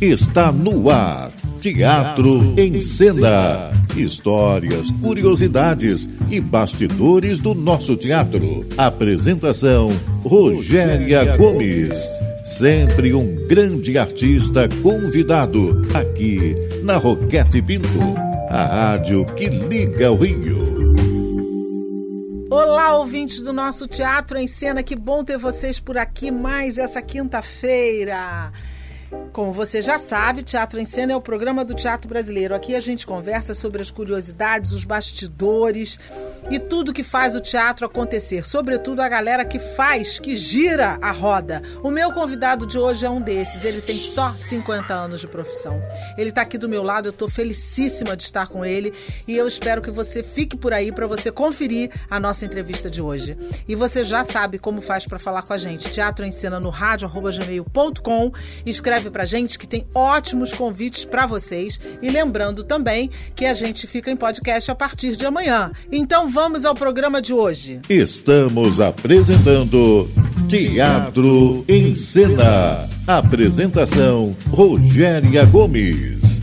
Está no ar. Teatro em Cena. Histórias, curiosidades e bastidores do nosso teatro. Apresentação: Rogéria Gomes. Sempre um grande artista convidado aqui na Roquete Pinto, a rádio que liga o Rio. Olá, ouvintes do nosso Teatro em Cena, que bom ter vocês por aqui mais essa quinta-feira. Como você já sabe, Teatro em Cena é o programa do teatro brasileiro. Aqui a gente conversa sobre as curiosidades, os bastidores e tudo que faz o teatro acontecer, sobretudo a galera que faz, que gira a roda. O meu convidado de hoje é um desses. Ele tem só 50 anos de profissão. Ele está aqui do meu lado, eu estou felicíssima de estar com ele e eu espero que você fique por aí para você conferir a nossa entrevista de hoje. E você já sabe como faz para falar com a gente. Teatro em Cena no rádio gmail.com. Escreve para gente que tem ótimos convites para vocês e lembrando também que a gente fica em podcast a partir de amanhã. Então vamos ao programa de hoje. Estamos apresentando Teatro em Cena. Apresentação Rogéria Gomes.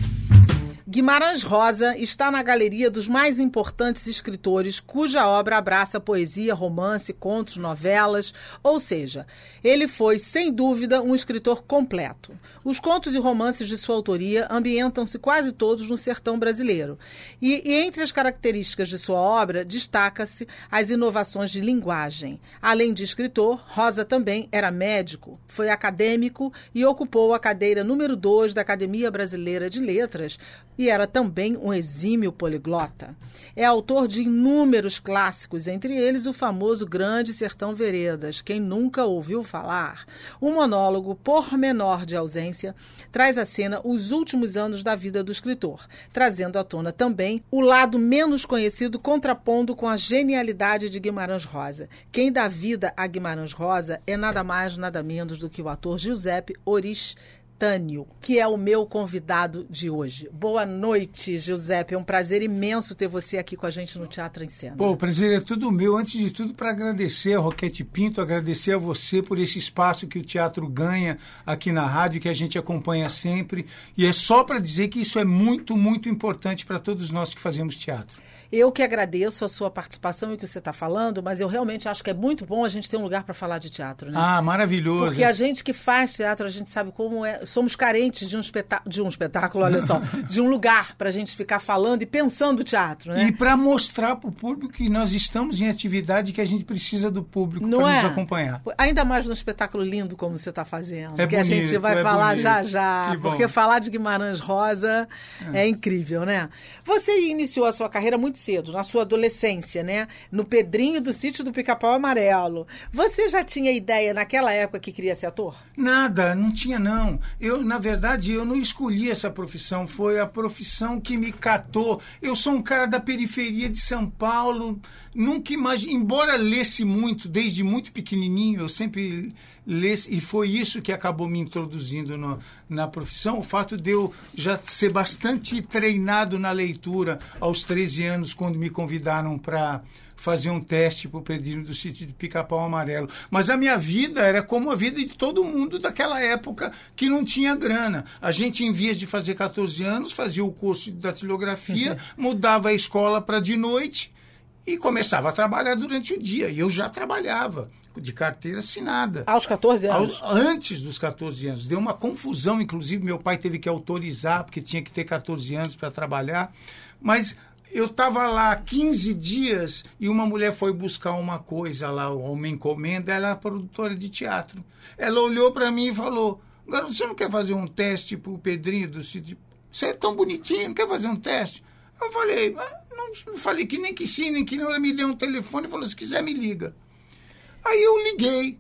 Guimarães Rosa está na galeria dos mais importantes escritores cuja obra abraça poesia, romance, contos, novelas, ou seja, ele foi, sem dúvida, um escritor completo. Os contos e romances de sua autoria ambientam-se quase todos no sertão brasileiro. E, e entre as características de sua obra, destaca-se as inovações de linguagem. Além de escritor, Rosa também era médico, foi acadêmico e ocupou a cadeira número 2 da Academia Brasileira de Letras e era também um exímio poliglota. É autor de inúmeros clássicos, entre eles o famoso Grande Sertão Veredas, quem nunca ouviu falar. Um monólogo pormenor de ausência traz à cena os últimos anos da vida do escritor, trazendo à tona também o lado menos conhecido contrapondo com a genialidade de Guimarães Rosa. Quem dá vida a Guimarães Rosa é nada mais, nada menos do que o ator Giuseppe Oris Tânio, que é o meu convidado de hoje. Boa noite, Giuseppe. É um prazer imenso ter você aqui com a gente no Teatro em Cena. Pô, o prazer é tudo meu. Antes de tudo, para agradecer a Roquete Pinto, agradecer a você por esse espaço que o teatro ganha aqui na rádio, que a gente acompanha sempre. E é só para dizer que isso é muito, muito importante para todos nós que fazemos teatro. Eu que agradeço a sua participação e o que você está falando, mas eu realmente acho que é muito bom a gente ter um lugar para falar de teatro, né? Ah, maravilhoso. Porque a gente que faz teatro, a gente sabe como é. Somos carentes de um, de um espetáculo, olha só, de um lugar para a gente ficar falando e pensando teatro, né? E para mostrar para o público que nós estamos em atividade que a gente precisa do público para é? nos acompanhar. Ainda mais num espetáculo lindo como você está fazendo, é que bonito, a gente vai é falar bonito. já já, porque falar de Guimarães Rosa é. é incrível, né? Você iniciou a sua carreira muito cedo, na sua adolescência, né? No Pedrinho do Sítio do Pica-Pau Amarelo. Você já tinha ideia naquela época que queria ser ator? Nada, não tinha não. Eu, na verdade, eu não escolhi essa profissão, foi a profissão que me catou. Eu sou um cara da periferia de São Paulo, nunca imaginei, embora lesse muito, desde muito pequenininho, eu sempre lesse, e foi isso que acabou me introduzindo no, na profissão, o fato de eu já ser bastante treinado na leitura aos 13 anos, quando me convidaram para fazer um teste para o pedido do sítio de Pica-Pau Amarelo. Mas a minha vida era como a vida de todo mundo daquela época que não tinha grana. A gente, em vez de fazer 14 anos, fazia o curso de datilografia, mudava a escola para de noite e começava a trabalhar durante o dia. E eu já trabalhava de carteira assinada. Aos 14 anos? Aos, antes dos 14 anos. Deu uma confusão, inclusive meu pai teve que autorizar, porque tinha que ter 14 anos para trabalhar. Mas eu estava lá 15 dias e uma mulher foi buscar uma coisa lá, uma encomenda, ela é produtora de teatro. Ela olhou para mim e falou: Garoto, você não quer fazer um teste para o Pedrinho do sítio? Você é tão bonitinho, não quer fazer um teste? Eu falei, não, não falei que nem que sim, nem que não. Ela me deu um telefone e falou: se quiser, me liga. Aí eu liguei.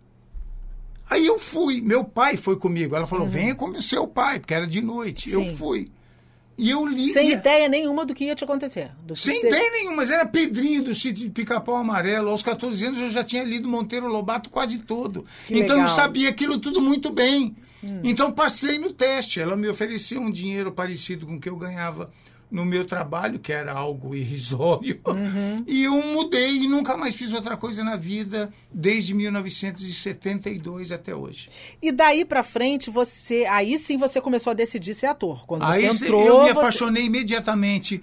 Aí eu fui. Meu pai foi comigo. Ela falou: uhum. venha com o seu pai, porque era de noite. Sim. Eu fui. E eu li. Sem ideia nenhuma do que ia te acontecer. Sem ideia nenhuma, mas era Pedrinho do sítio de Pica-Pau Amarelo. Aos 14 anos eu já tinha lido Monteiro Lobato quase todo. Que então legal. eu sabia aquilo tudo muito bem. Hum. Então passei no teste. Ela me oferecia um dinheiro parecido com o que eu ganhava no meu trabalho, que era algo irrisório, uhum. e eu mudei e nunca mais fiz outra coisa na vida desde 1972 até hoje. E daí para frente, você, aí sim você começou a decidir ser ator. Quando aí você entrou, eu me você... apaixonei imediatamente.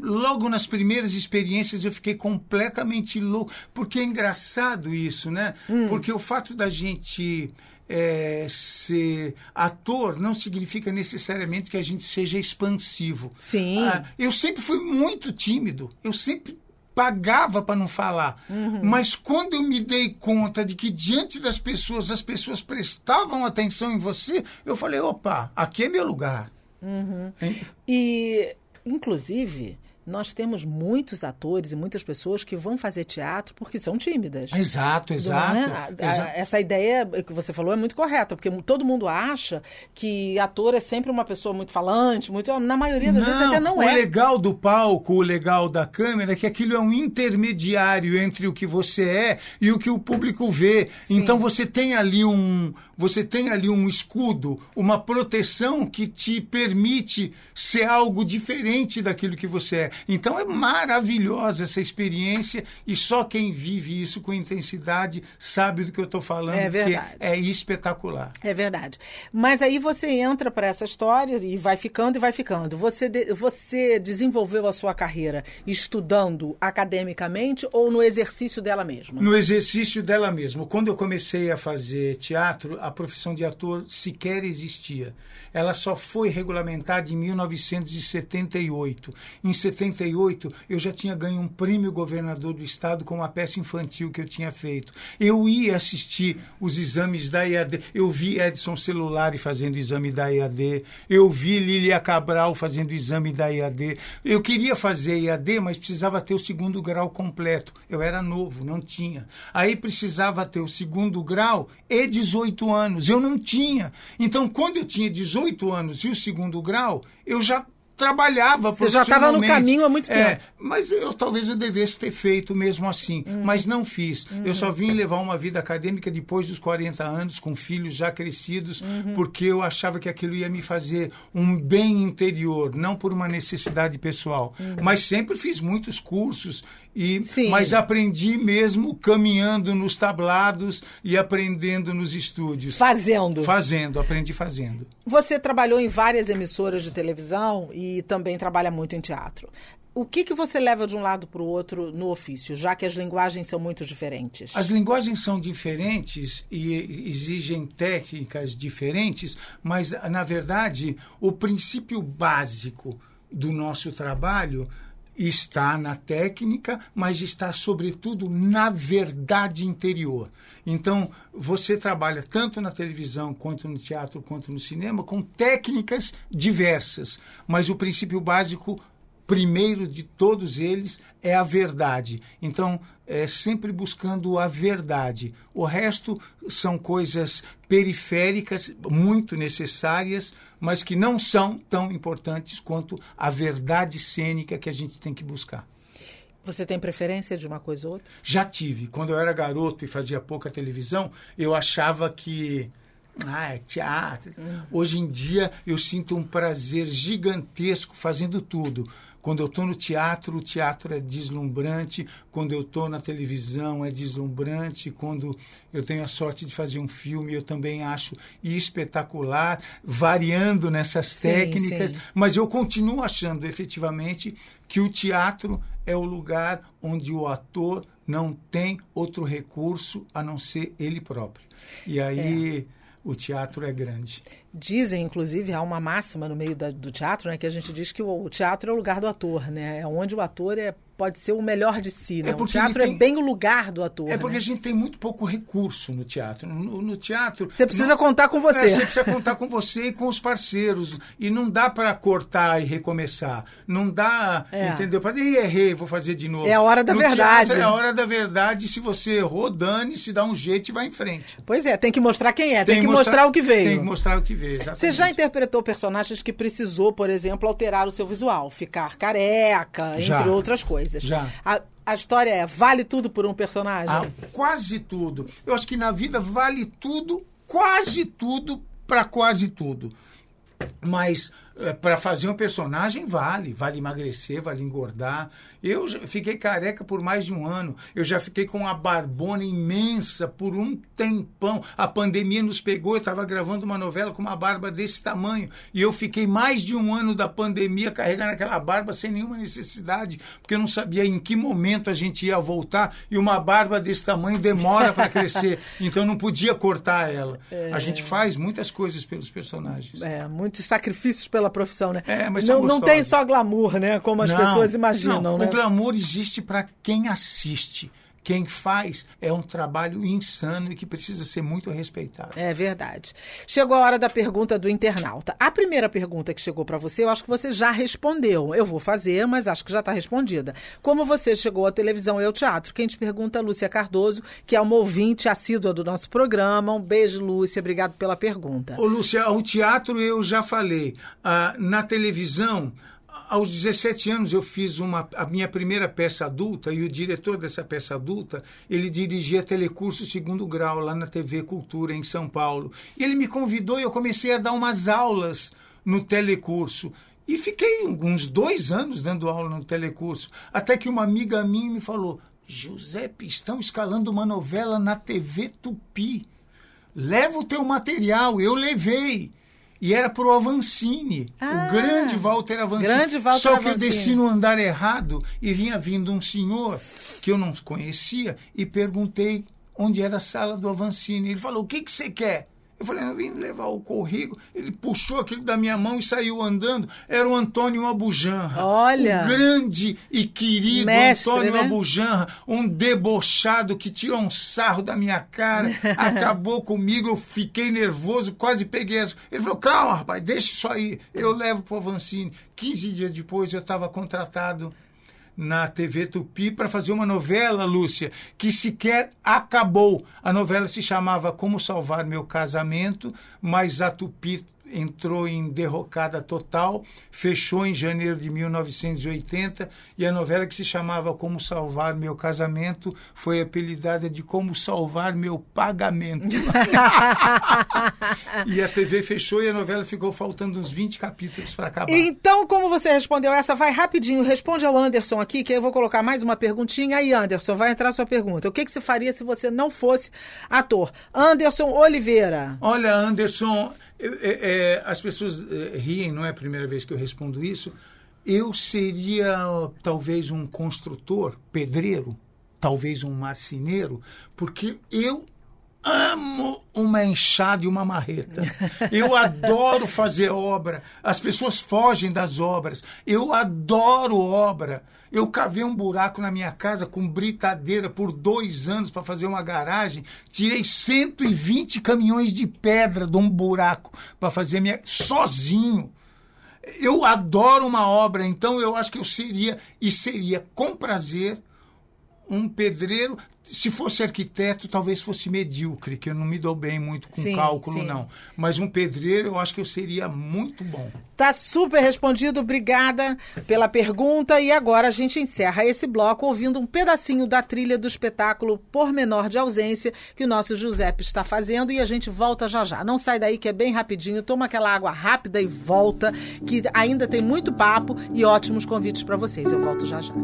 Logo nas primeiras experiências eu fiquei completamente louco, porque é engraçado isso, né? Hum. Porque o fato da gente é, ser ator não significa necessariamente que a gente seja expansivo. Sim. Ah, eu sempre fui muito tímido. Eu sempre pagava para não falar. Uhum. Mas quando eu me dei conta de que diante das pessoas as pessoas prestavam atenção em você, eu falei: opa, aqui é meu lugar. Uhum. E, inclusive, nós temos muitos atores e muitas pessoas que vão fazer teatro porque são tímidas. Exato, exato. É? exato. Essa ideia que você falou é muito correta, porque todo mundo acha que ator é sempre uma pessoa muito falante, muito. Na maioria das não, vezes até não o é. O legal do palco, o legal da câmera é que aquilo é um intermediário entre o que você é e o que o público vê. Sim. Então você tem ali um. Você tem ali um escudo, uma proteção que te permite ser algo diferente daquilo que você é. Então é maravilhosa essa experiência e só quem vive isso com intensidade sabe do que eu estou falando. É verdade. é espetacular. É verdade. Mas aí você entra para essa história e vai ficando e vai ficando. Você, de, você desenvolveu a sua carreira estudando academicamente ou no exercício dela mesma? No exercício dela mesma. Quando eu comecei a fazer teatro, a profissão de ator sequer existia. Ela só foi regulamentada em 1978. Em 70 78, eu já tinha ganho um prêmio governador do estado com uma peça infantil que eu tinha feito. Eu ia assistir os exames da EAD. Eu vi Edson Celulari fazendo exame da EAD. Eu vi Lilia Cabral fazendo exame da EAD. Eu queria fazer EAD, mas precisava ter o segundo grau completo. Eu era novo, não tinha. Aí precisava ter o segundo grau e 18 anos. Eu não tinha. Então, quando eu tinha 18 anos e o segundo grau, eu já trabalhava Você já estava no caminho há muito é, tempo. É, mas eu talvez eu devesse ter feito mesmo assim, uhum. mas não fiz. Uhum. Eu só vim levar uma vida acadêmica depois dos 40 anos, com filhos já crescidos, uhum. porque eu achava que aquilo ia me fazer um bem interior, não por uma necessidade pessoal. Uhum. Mas sempre fiz muitos cursos e, Sim. mas aprendi mesmo caminhando nos tablados e aprendendo nos estúdios. Fazendo. Fazendo, aprendi fazendo. Você trabalhou em várias emissoras de televisão e também trabalha muito em teatro. O que, que você leva de um lado para o outro no ofício, já que as linguagens são muito diferentes? As linguagens são diferentes e exigem técnicas diferentes, mas, na verdade, o princípio básico do nosso trabalho está na técnica, mas está sobretudo na verdade interior. Então, você trabalha tanto na televisão, quanto no teatro, quanto no cinema, com técnicas diversas, mas o princípio básico primeiro de todos eles é a verdade. Então, é sempre buscando a verdade. O resto são coisas periféricas, muito necessárias, mas que não são tão importantes quanto a verdade cênica que a gente tem que buscar. Você tem preferência de uma coisa ou outra? Já tive. Quando eu era garoto e fazia pouca televisão, eu achava que ah, é teatro. Hum. Hoje em dia eu sinto um prazer gigantesco fazendo tudo. Quando eu estou no teatro, o teatro é deslumbrante. Quando eu estou na televisão, é deslumbrante. Quando eu tenho a sorte de fazer um filme, eu também acho espetacular, variando nessas sim, técnicas. Sim. Mas eu continuo achando efetivamente que o teatro é o lugar onde o ator não tem outro recurso a não ser ele próprio. E aí. É o teatro é grande. Dizem, inclusive, há uma máxima no meio da, do teatro, né, que a gente diz que o, o, teatro é o lugar do ator, né? É onde o ator é pode ser o melhor de si, né? É o teatro é tem... é bem o lugar do ator. É porque né? a gente tem muito pouco recurso no teatro. No, no teatro. Você precisa não... contar com você. É, você precisa contar com você e com os parceiros. E não dá para cortar e recomeçar. Não dá, é. entendeu? Fazer, errei, vou fazer de novo. É a hora da no verdade. é a hora da verdade. Se você errou, dane, se dá um jeito e vai em frente. Pois é, tem que mostrar quem é, tem, tem que mostrar, mostrar, o que veio. Tem que mostrar o que veio, exatamente. Você já interpretou personagens que precisou, por exemplo, alterar o seu visual, ficar careca, já. entre outras coisas. Já. A, a história é, vale tudo por um personagem? Ah, quase tudo. Eu acho que na vida vale tudo, quase tudo, para quase tudo. Mas para fazer um personagem vale, vale emagrecer, vale engordar. Eu fiquei careca por mais de um ano. Eu já fiquei com uma barbona imensa por um tempão. A pandemia nos pegou. Eu estava gravando uma novela com uma barba desse tamanho e eu fiquei mais de um ano da pandemia carregando aquela barba sem nenhuma necessidade, porque eu não sabia em que momento a gente ia voltar e uma barba desse tamanho demora para crescer. Então não podia cortar ela. É... A gente faz muitas coisas pelos personagens. É, muitos sacrifícios pela pela profissão, né? É, mas não, não tem só glamour, né? Como as não, pessoas imaginam, não, né? O glamour existe para quem assiste. Quem faz é um trabalho insano e que precisa ser muito respeitado. É verdade. Chegou a hora da pergunta do internauta. A primeira pergunta que chegou para você, eu acho que você já respondeu. Eu vou fazer, mas acho que já está respondida. Como você chegou à televisão e ao teatro? Quem te pergunta é Lúcia Cardoso, que é uma ouvinte assídua do nosso programa. Um beijo, Lúcia. Obrigado pela pergunta. Ô, Lúcia, o teatro eu já falei. Ah, na televisão, aos 17 anos eu fiz uma, a minha primeira peça adulta e o diretor dessa peça adulta, ele dirigia telecurso segundo grau lá na TV Cultura em São Paulo. E ele me convidou e eu comecei a dar umas aulas no telecurso. E fiquei uns dois anos dando aula no telecurso, até que uma amiga minha me falou, Giuseppe, estão escalando uma novela na TV Tupi. Leva o teu material, eu levei e era pro Avancini, ah, o grande Walter Avancini. Grande Walter Só que eu desci no andar errado e vinha vindo um senhor que eu não conhecia e perguntei onde era a sala do Avancini. Ele falou: "O que que você quer?" Eu falei, eu vim levar o corrigo. Ele puxou aquilo da minha mão e saiu andando. Era o Antônio Abujanra. Olha! O grande e querido Mestre, Antônio né? Abujanra. Um debochado que tirou um sarro da minha cara. acabou comigo, eu fiquei nervoso, quase peguei as... Ele falou, calma, rapaz, deixa isso aí. Eu levo para o Avancini. 15 dias depois eu estava contratado na TV Tupi para fazer uma novela, Lúcia, que sequer acabou. A novela se chamava Como Salvar Meu Casamento, mas a Tupi entrou em derrocada total, fechou em janeiro de 1980 e a novela que se chamava Como Salvar Meu Casamento foi apelidada de Como Salvar Meu Pagamento. e a TV fechou e a novela ficou faltando uns 20 capítulos para acabar. Então, como você respondeu essa, vai rapidinho, responde ao Anderson aqui, que eu vou colocar mais uma perguntinha. Aí, Anderson, vai entrar a sua pergunta. O que, que você faria se você não fosse ator? Anderson Oliveira. Olha, Anderson, eu, é, é, as pessoas é, riem, não é a primeira vez que eu respondo isso. Eu seria talvez um construtor, pedreiro, talvez um marceneiro, porque eu amo uma enxada e uma marreta. Eu adoro fazer obra. As pessoas fogem das obras. Eu adoro obra. Eu cavei um buraco na minha casa com britadeira por dois anos para fazer uma garagem. Tirei 120 caminhões de pedra de um buraco para fazer minha. sozinho. Eu adoro uma obra, então eu acho que eu seria, e seria com prazer, um pedreiro se fosse arquiteto, talvez fosse medíocre, que eu não me dou bem muito com sim, cálculo, sim. não. Mas um pedreiro, eu acho que eu seria muito bom. Tá super respondido, obrigada pela pergunta. E agora a gente encerra esse bloco ouvindo um pedacinho da trilha do espetáculo Por Menor de Ausência, que o nosso Giuseppe está fazendo, e a gente volta já já. Não sai daí que é bem rapidinho, toma aquela água rápida e volta, que ainda tem muito papo e ótimos convites para vocês. Eu volto já já.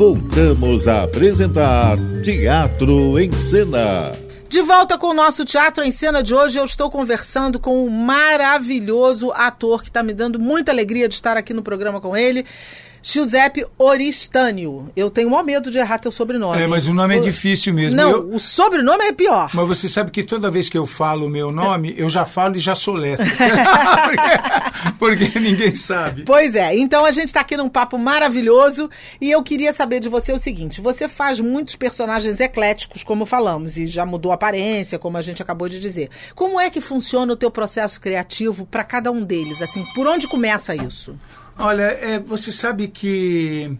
Voltamos a apresentar Teatro em Cena. De volta com o nosso Teatro em Cena de hoje, eu estou conversando com um maravilhoso ator que está me dando muita alegria de estar aqui no programa com ele. Giuseppe Oristânio. Eu tenho maior medo de errar teu sobrenome. É, mas o nome é difícil mesmo. Não, eu... o sobrenome é pior. Mas você sabe que toda vez que eu falo o meu nome, eu já falo e já soletro. porque, porque ninguém sabe. Pois é, então a gente está aqui num papo maravilhoso e eu queria saber de você o seguinte: você faz muitos personagens ecléticos, como falamos, e já mudou a aparência, como a gente acabou de dizer. Como é que funciona o teu processo criativo para cada um deles? Assim, por onde começa isso? Olha, é, você sabe que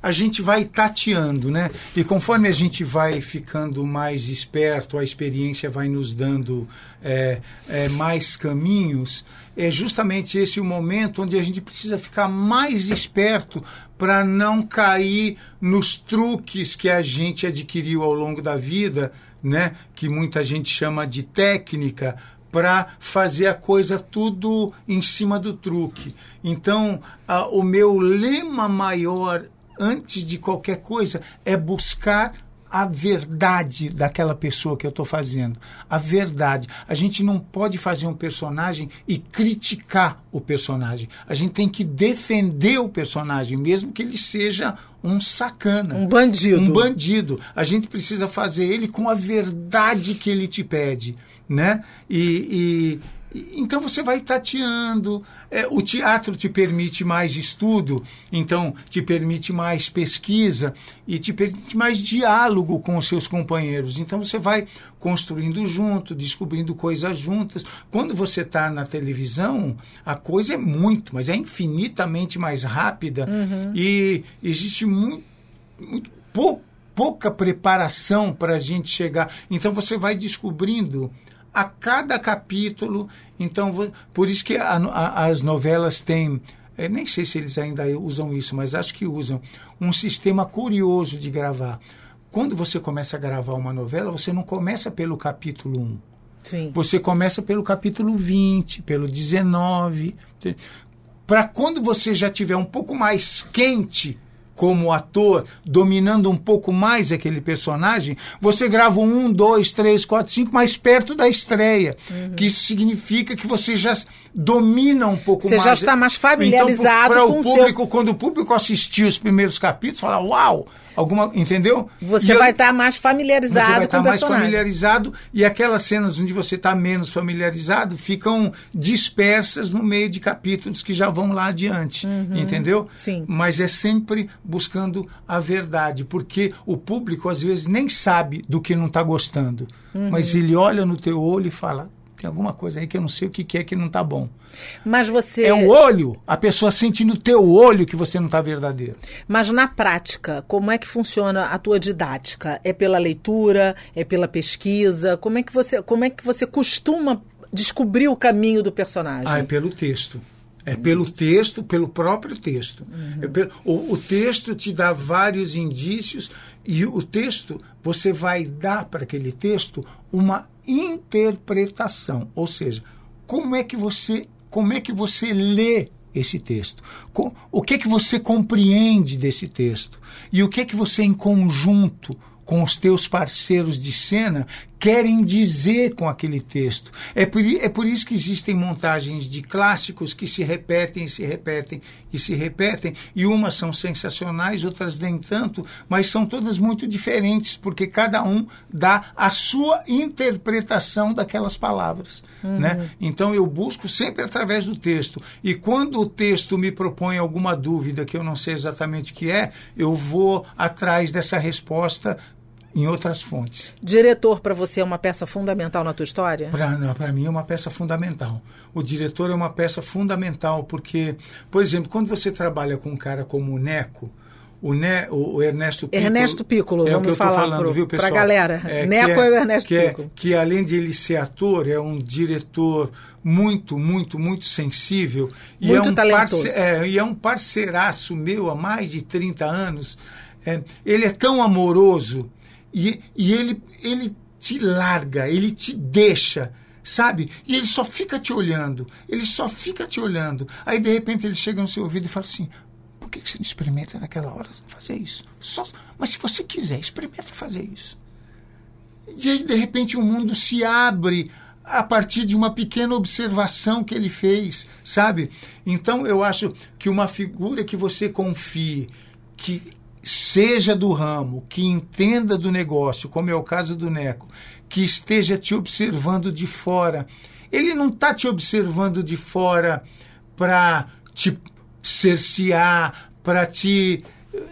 a gente vai tateando, né? E conforme a gente vai ficando mais esperto, a experiência vai nos dando é, é, mais caminhos, é justamente esse o momento onde a gente precisa ficar mais esperto para não cair nos truques que a gente adquiriu ao longo da vida, né? Que muita gente chama de técnica, para fazer a coisa tudo em cima do truque. Então, a, o meu lema maior antes de qualquer coisa, é buscar a verdade daquela pessoa que eu estou fazendo. A verdade. A gente não pode fazer um personagem e criticar o personagem. A gente tem que defender o personagem, mesmo que ele seja um sacana. Um bandido. Um bandido. A gente precisa fazer ele com a verdade que ele te pede. Né? E, então você vai tateando. É, o teatro te permite mais estudo, então te permite mais pesquisa e te permite mais diálogo com os seus companheiros. Então você vai construindo junto, descobrindo coisas juntas. Quando você está na televisão, a coisa é muito, mas é infinitamente mais rápida uhum. e existe muito, muito pouco pouca preparação para a gente chegar. Então você vai descobrindo a cada capítulo. Então, por isso que a, a, as novelas têm. Eu nem sei se eles ainda usam isso, mas acho que usam um sistema curioso de gravar. Quando você começa a gravar uma novela, você não começa pelo capítulo 1. Sim. Você começa pelo capítulo 20, pelo 19. Para quando você já tiver um pouco mais quente como ator, dominando um pouco mais aquele personagem, você grava um, dois, três, quatro, cinco mais perto da estreia. Uhum. Que isso significa que você já domina um pouco você mais. Você já está mais familiarizado então, com o público, seu... quando o público assistir os primeiros capítulos, fala, uau! Alguma, entendeu? Você e vai estar tá mais familiarizado Você vai estar tá mais familiarizado e aquelas cenas onde você está menos familiarizado ficam dispersas no meio de capítulos que já vão lá adiante, uhum. entendeu? Sim. Mas é sempre buscando a verdade, porque o público às vezes nem sabe do que não está gostando, uhum. mas ele olha no teu olho e fala tem alguma coisa aí que eu não sei o que, é que não está bom. Mas você. É o olho, a pessoa sente no teu olho que você não está verdadeiro. Mas na prática, como é que funciona a tua didática? É pela leitura? É pela pesquisa? Como é que você, como é que você costuma descobrir o caminho do personagem? Ah, é pelo texto. É pelo texto, pelo próprio texto. Uhum. É pelo, o, o, texto te dá vários indícios e o texto, você vai dar para aquele texto uma interpretação, ou seja, como é que você, como é que você lê esse texto? O que é que você compreende desse texto? E o que é que você em conjunto com os teus parceiros de cena querem dizer com aquele texto. É por, é por isso que existem montagens de clássicos que se repetem, se repetem e se repetem, e umas são sensacionais, outras nem tanto, mas são todas muito diferentes, porque cada um dá a sua interpretação daquelas palavras. Uhum. Né? Então eu busco sempre através do texto. E quando o texto me propõe alguma dúvida que eu não sei exatamente o que é, eu vou atrás dessa resposta em outras fontes. Diretor para você é uma peça fundamental na tua história? Para mim é uma peça fundamental. O diretor é uma peça fundamental porque, por exemplo, quando você trabalha com um cara como o Neco, o, ne, o, Ernesto Piccolo. Ernesto Piccolo, é vamos o que eu falar falando, pro, viu, pessoal? Pra galera. É, Neco é, é, o Ernesto que Piccolo. É, que além de ele ser ator, é um diretor muito, muito, muito sensível. E muito é um talentoso. É, e é um parceiraço meu há mais de 30 anos. É, ele é tão amoroso e, e ele, ele te larga, ele te deixa, sabe? E ele só fica te olhando, ele só fica te olhando. Aí, de repente, ele chega no seu ouvido e fala assim: por que você não experimenta naquela hora fazer isso? Só, mas se você quiser, experimenta fazer isso. E aí, de repente, o mundo se abre a partir de uma pequena observação que ele fez, sabe? Então, eu acho que uma figura que você confie, que seja do ramo, que entenda do negócio, como é o caso do Neco, que esteja te observando de fora. Ele não está te observando de fora para te cercear, para te.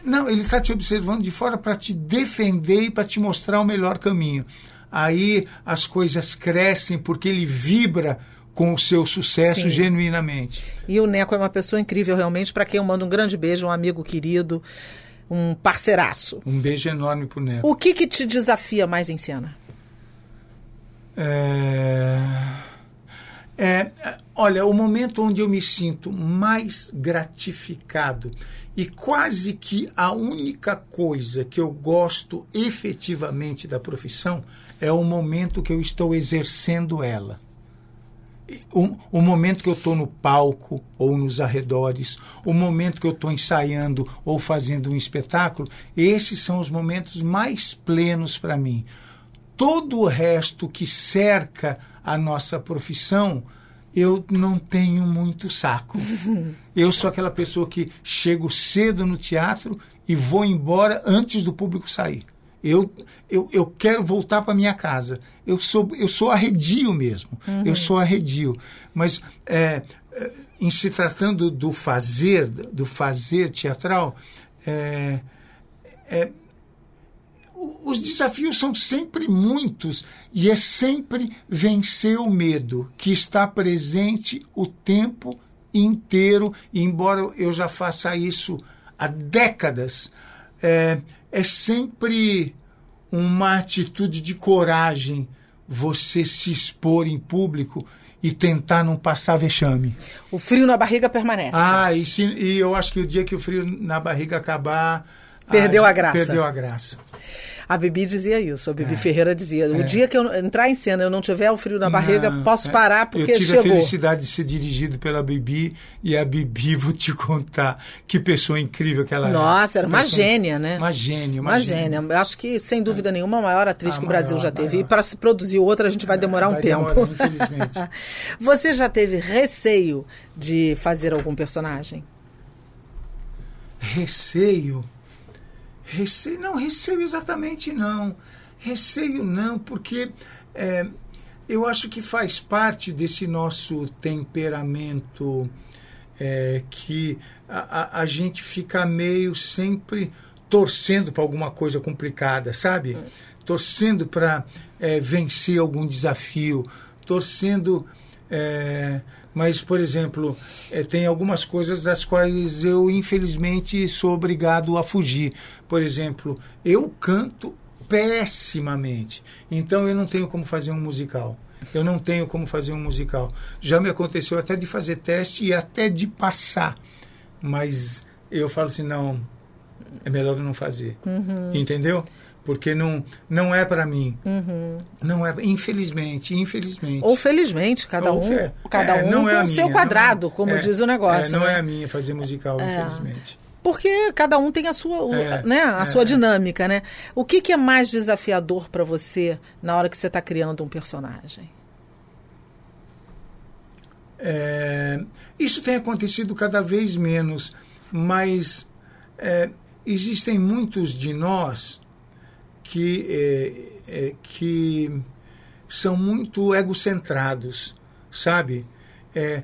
Não, ele está te observando de fora para te defender e para te mostrar o melhor caminho. Aí as coisas crescem porque ele vibra com o seu sucesso Sim. genuinamente. E o Neco é uma pessoa incrível, realmente, para quem eu mando um grande beijo, um amigo querido, um parceiraço. Um beijo enorme pro Neco. O que, que te desafia mais em cena? É... É, olha, o momento onde eu me sinto mais gratificado e quase que a única coisa que eu gosto efetivamente da profissão é o momento que eu estou exercendo ela. O, o momento que eu estou no palco ou nos arredores, o momento que eu estou ensaiando ou fazendo um espetáculo, esses são os momentos mais plenos para mim. Todo o resto que cerca a nossa profissão, eu não tenho muito saco. Eu sou aquela pessoa que chego cedo no teatro e vou embora antes do público sair. Eu, eu, eu quero voltar para minha casa. Eu sou, eu sou arredio mesmo. Uhum. Eu sou arredio. Mas é, em se tratando do fazer, do fazer teatral, é, é, os desafios são sempre muitos e é sempre vencer o medo que está presente o tempo inteiro. E embora eu já faça isso há décadas, é, é sempre uma atitude de coragem você se expor em público e tentar não passar vexame. O frio na barriga permanece. Ah, e, se, e eu acho que o dia que o frio na barriga acabar. Perdeu a, a graça. Perdeu a graça. A Bibi dizia isso, a Bibi é. Ferreira dizia: o é. dia que eu entrar em cena eu não tiver o frio na barriga, não, posso é. parar porque chegou. Eu tive chegou. a felicidade de ser dirigido pela Bibi e a Bibi, vou te contar, que pessoa incrível que ela era. Nossa, era uma pessoa, gênia, né? Uma gênia, uma, uma gênia. gênia. Acho que, sem dúvida é. nenhuma, a maior atriz a que o Brasil já teve. Maior. E para se produzir outra, a gente vai demorar vai um tempo. Demorar, infelizmente. Você já teve receio de fazer algum personagem? Receio? Receio, não, receio exatamente não. Receio não, porque é, eu acho que faz parte desse nosso temperamento é, que a, a, a, gente fica meio sempre torcendo para alguma coisa complicada, sabe? É. Torcendo para é, vencer algum desafio, torcendo. É, mas, por exemplo, é, tem algumas coisas das quais eu, infelizmente, sou obrigado a fugir. Por exemplo, eu canto pessimamente, então eu não tenho como fazer um musical. Eu não tenho como fazer um musical. Já me aconteceu até de fazer teste e até de passar, mas eu falo assim: não, é melhor eu não fazer. Uhum. Entendeu? Porque não, não é para mim. Uhum. Não é, infelizmente, infelizmente. Ou felizmente, cada um, cada é, um não é com o seu quadrado, como é, diz o negócio. É, não né? é a minha fazer musical, É. infelizmente. Porque cada um tem a sua, É, né, a é. sua dinâmica, né? O que, que é mais desafiador para você na hora que você está criando um personagem? É, isso tem acontecido cada vez menos, mas é, existem muitos de nós que, é, é, que são muito egocentrados, sabe? É,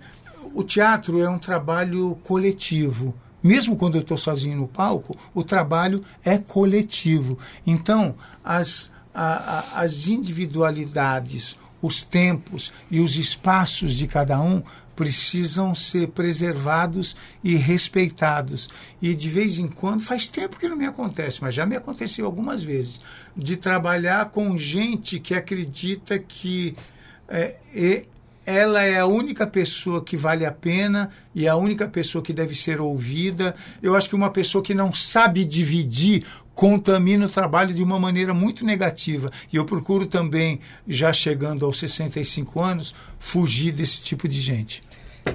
o teatro é um trabalho coletivo. Mesmo quando eu estou sozinho no palco, o trabalho é coletivo. Então, as, a, a, as individualidades, os tempos e os espaços de cada um precisam ser preservados e respeitados. E de vez em quando, faz tempo que não me acontece, mas já me aconteceu algumas vezes, de trabalhar com gente que acredita que é, e- ela é a única pessoa que vale a pena e a única pessoa que deve ser ouvida. Eu acho que uma pessoa que não sabe dividir contamina o trabalho de uma maneira muito negativa. E eu procuro também, já chegando aos 65 anos, fugir desse tipo de gente.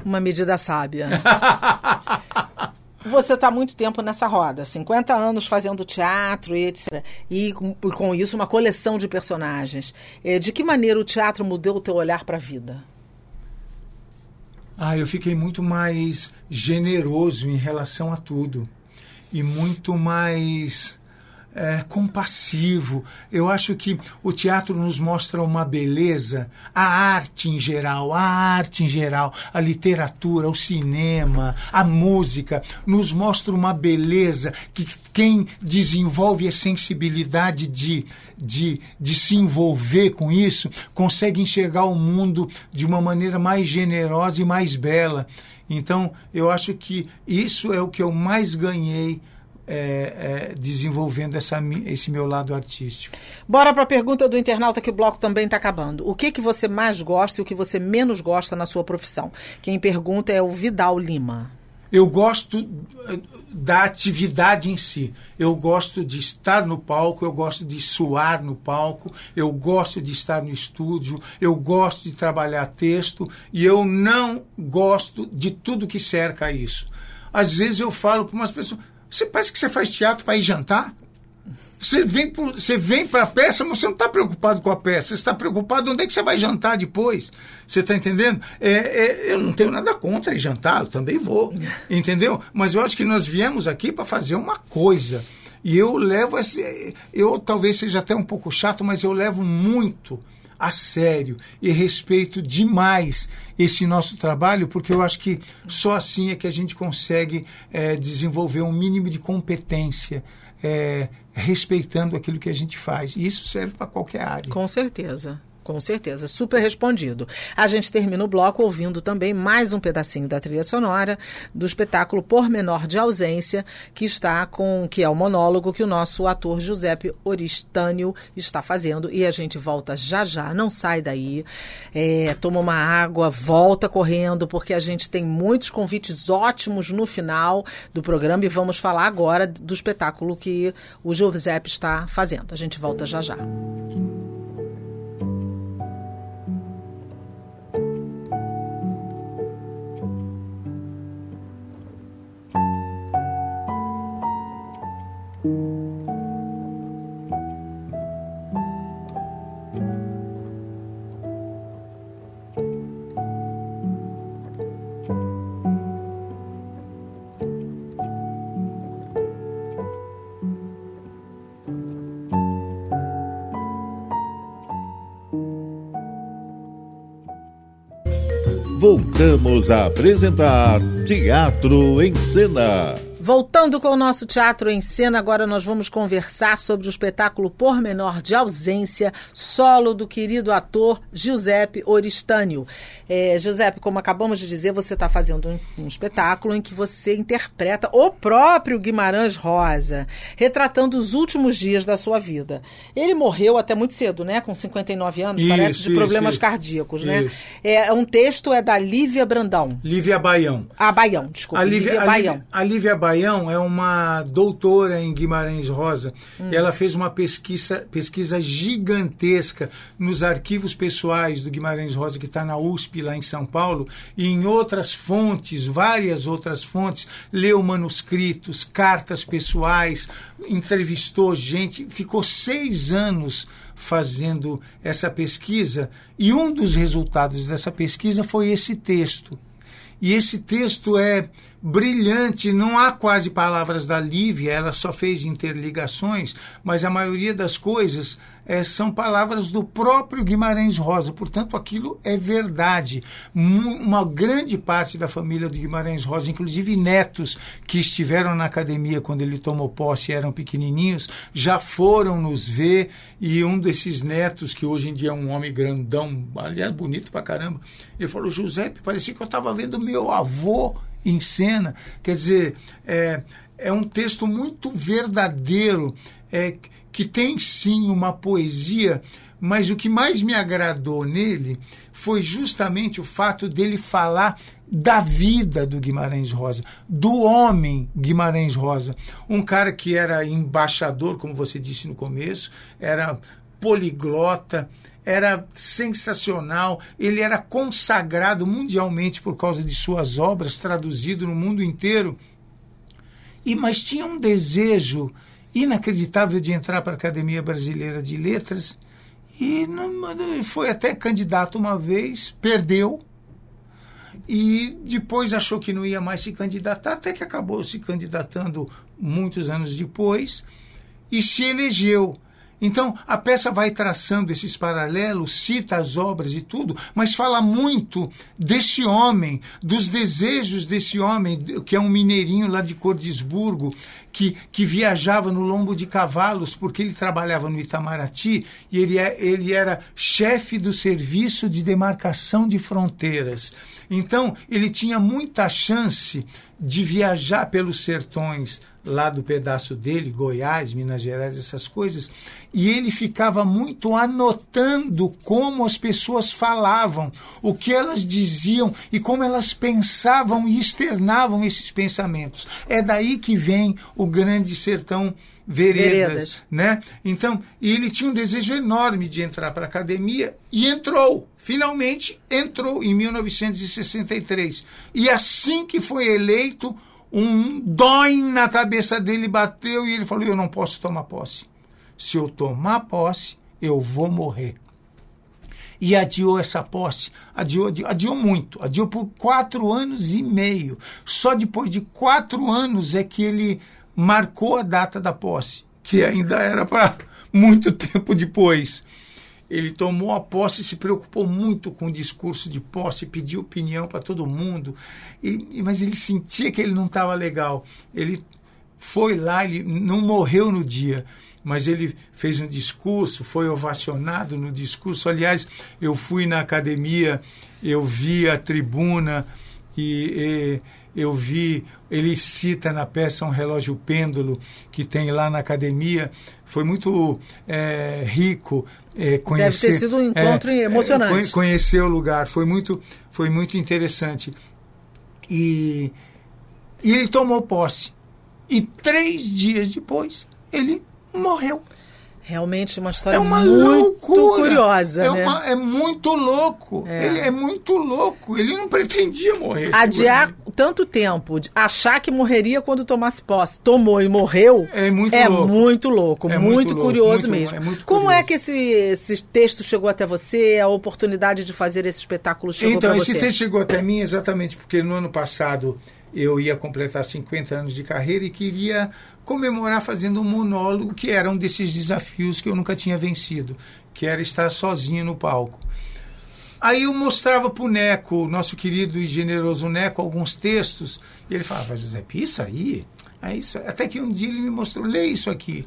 Uma medida sábia. Você está muito tempo nessa roda, 50 anos fazendo teatro e etc. E com, com isso uma coleção de personagens. Eh, De que maneira o teatro mudou o teu olhar para a vida? Ah, eu fiquei muito mais generoso em relação a tudo. E muito mais é, compassivo. Eu acho que o teatro nos mostra uma beleza, a arte em geral, a arte em geral, a literatura, o cinema, a música, nos mostra uma beleza que quem desenvolve a sensibilidade de, de, de se envolver com isso consegue enxergar o mundo de uma maneira mais generosa e mais bela. Então, eu acho que isso é o que eu mais ganhei é, é, desenvolvendo essa, esse meu lado artístico. Bora para a pergunta do internauta que o bloco também está acabando. O que que você mais gosta e o que você menos gosta na sua profissão? Quem pergunta é o Vidal Lima. Eu gosto eh, da atividade em si. Eu gosto de estar no palco, eu gosto de suar no palco, eu gosto de estar no estúdio, eu gosto de trabalhar texto e eu não gosto de tudo que cerca isso. Às vezes eu falo para umas pessoas: você parece que você faz teatro para ir jantar? Você vem, você vem para a peça, mas você não está preocupado com a peça. Você está preocupado onde é que você vai jantar depois. Você está entendendo? É, é, eu não tenho nada contra ir jantar, eu também vou. Entendeu? Mas eu acho que nós viemos aqui para fazer uma coisa. E eu levo esse. Eu talvez seja até um pouco chato, mas eu levo muito a sério e respeito demais esse nosso trabalho, porque eu acho que só assim é que a gente consegue é, desenvolver um mínimo de competência. É, respeitando aquilo que a gente faz. E isso serve para qualquer área. Com certeza. Com certeza, super respondido. A gente termina o bloco ouvindo também mais um pedacinho da trilha sonora do espetáculo Pormenor de Ausência, que está com, que é o monólogo que o nosso ator Giuseppe Oristânio está fazendo. E a gente volta já já, não sai daí. É, toma uma água, volta correndo, porque a gente tem muitos convites ótimos no final do programa e vamos falar agora do espetáculo que o Giuseppe está fazendo. A gente volta já já. Voltamos a apresentar Teatro em Cena. Voltando com o nosso teatro em cena, agora nós vamos conversar sobre o espetáculo Pormenor de Ausência, solo do querido ator Giuseppe Oristânio. É, Giuseppe, como acabamos de dizer, você está fazendo um, um, espetáculo em que você interpreta o próprio Guimarães Rosa, retratando os últimos dias da sua vida. Ele morreu até muito cedo, né? Com 59 anos, isso, parece, de isso, problemas isso. cardíacos, né? É, um texto é da Lívia Brandão. Lívia Baião. Ah, Baião, desculpa. A Lívia, Lívia Baião. A Lívia Baião É uma doutora em Guimarães Rosa. Hum. Ela fez uma pesquisa, pesquisa gigantesca nos arquivos pessoais do Guimarães Rosa, que está na USP, lá em São Paulo, e em outras fontes, várias outras fontes, leu manuscritos, cartas pessoais, entrevistou gente, ficou seis anos fazendo essa pesquisa, e um dos resultados dessa pesquisa foi esse texto. E esse texto é brilhante, não há quase palavras da Lívia, ela só fez interligações, mas a maioria das coisas é, são palavras do próprio Guimarães Rosa, portanto, aquilo é verdade. Uma grande parte da família do Guimarães Rosa, inclusive netos que estiveram na academia quando ele tomou posse e eram pequenininhos, já foram nos ver, e um desses netos, que hoje em dia é um homem grandão, aliás, bonito pra caramba, ele falou: Giuseppe, parecia que eu estava vendo meu avô em cena. Quer dizer, é, é um texto muito verdadeiro, é, que tem sim uma poesia, mas o que mais me agradou nele foi justamente o fato dele falar da vida do Guimarães Rosa, do homem Guimarães Rosa. Um cara que era embaixador, como você disse no começo, era poliglota, era sensacional, ele era consagrado mundialmente por causa de suas obras, traduzido no mundo inteiro. E mas tinha um desejo inacreditável de entrar para a Academia Brasileira de Letras e não, foi até candidato uma vez, perdeu e depois achou que não ia mais se candidatar, até que acabou se candidatando muitos anos depois e se elegeu. Então, a peça vai traçando esses paralelos, cita as obras e tudo, mas fala muito desse homem, dos desejos desse homem, que é um mineirinho lá de Cordisburgo, que, que viajava no lombo de cavalos, porque ele trabalhava no Itamaraty e ele, é, ele era chefe do serviço de demarcação de fronteiras. Então, ele tinha muita chance de viajar pelos sertões lá do pedaço dele, Goiás, Minas Gerais, essas coisas, e ele ficava muito anotando como as pessoas falavam, o que elas diziam e como elas pensavam e externavam esses pensamentos. É daí que vem o grande sertão Veredas, Veredas. né? Então, ele tinha um desejo enorme de entrar para a academia e entrou. Finalmente entrou em 1963. E assim que foi eleito, um dói na cabeça dele bateu e ele falou: Eu não posso tomar posse. Se eu tomar posse, eu vou morrer. E adiou essa posse, adiou, adiou, adiou muito, adiou por quatro anos e meio. Só depois de quatro anos é que ele marcou a data da posse, que ainda era para muito tempo depois. Ele tomou a posse, se preocupou muito com o discurso de posse, pediu opinião para todo mundo, e, mas ele sentia que ele não estava legal. Ele foi lá, ele não morreu no dia, mas ele fez um discurso, foi ovacionado no discurso. Aliás, eu fui na academia, eu vi a tribuna e, e eu vi, ele cita na peça um relógio pêndulo que tem lá na academia. Foi muito é, rico é, conhecer. Deve ter sido um encontro é, emocionante. conhecer o lugar, foi muito, foi muito interessante. E, e ele tomou posse. E três dias depois, ele morreu. Realmente uma história é uma muito loucura. curiosa. É, né? uma, é muito louco. É. Ele é muito louco. Ele não pretendia morrer. Adiar tanto tempo, achar que morreria quando tomasse posse, tomou e morreu. É muito é louco. Muito louco é muito, muito curioso mesmo. É muito Como curioso. é que esse, esse texto chegou até você? A oportunidade de fazer esse espetáculo chegou então, você? Então, esse texto chegou até mim exatamente porque no ano passado eu ia completar 50 anos de carreira e queria comemorar fazendo um monólogo que era um desses desafios que eu nunca tinha vencido, que era estar sozinho no palco. Aí eu mostrava para o Neco, nosso querido e generoso Neco, alguns textos, e ele falava, José, isso aí? É isso. Até que um dia ele me mostrou, lê isso aqui.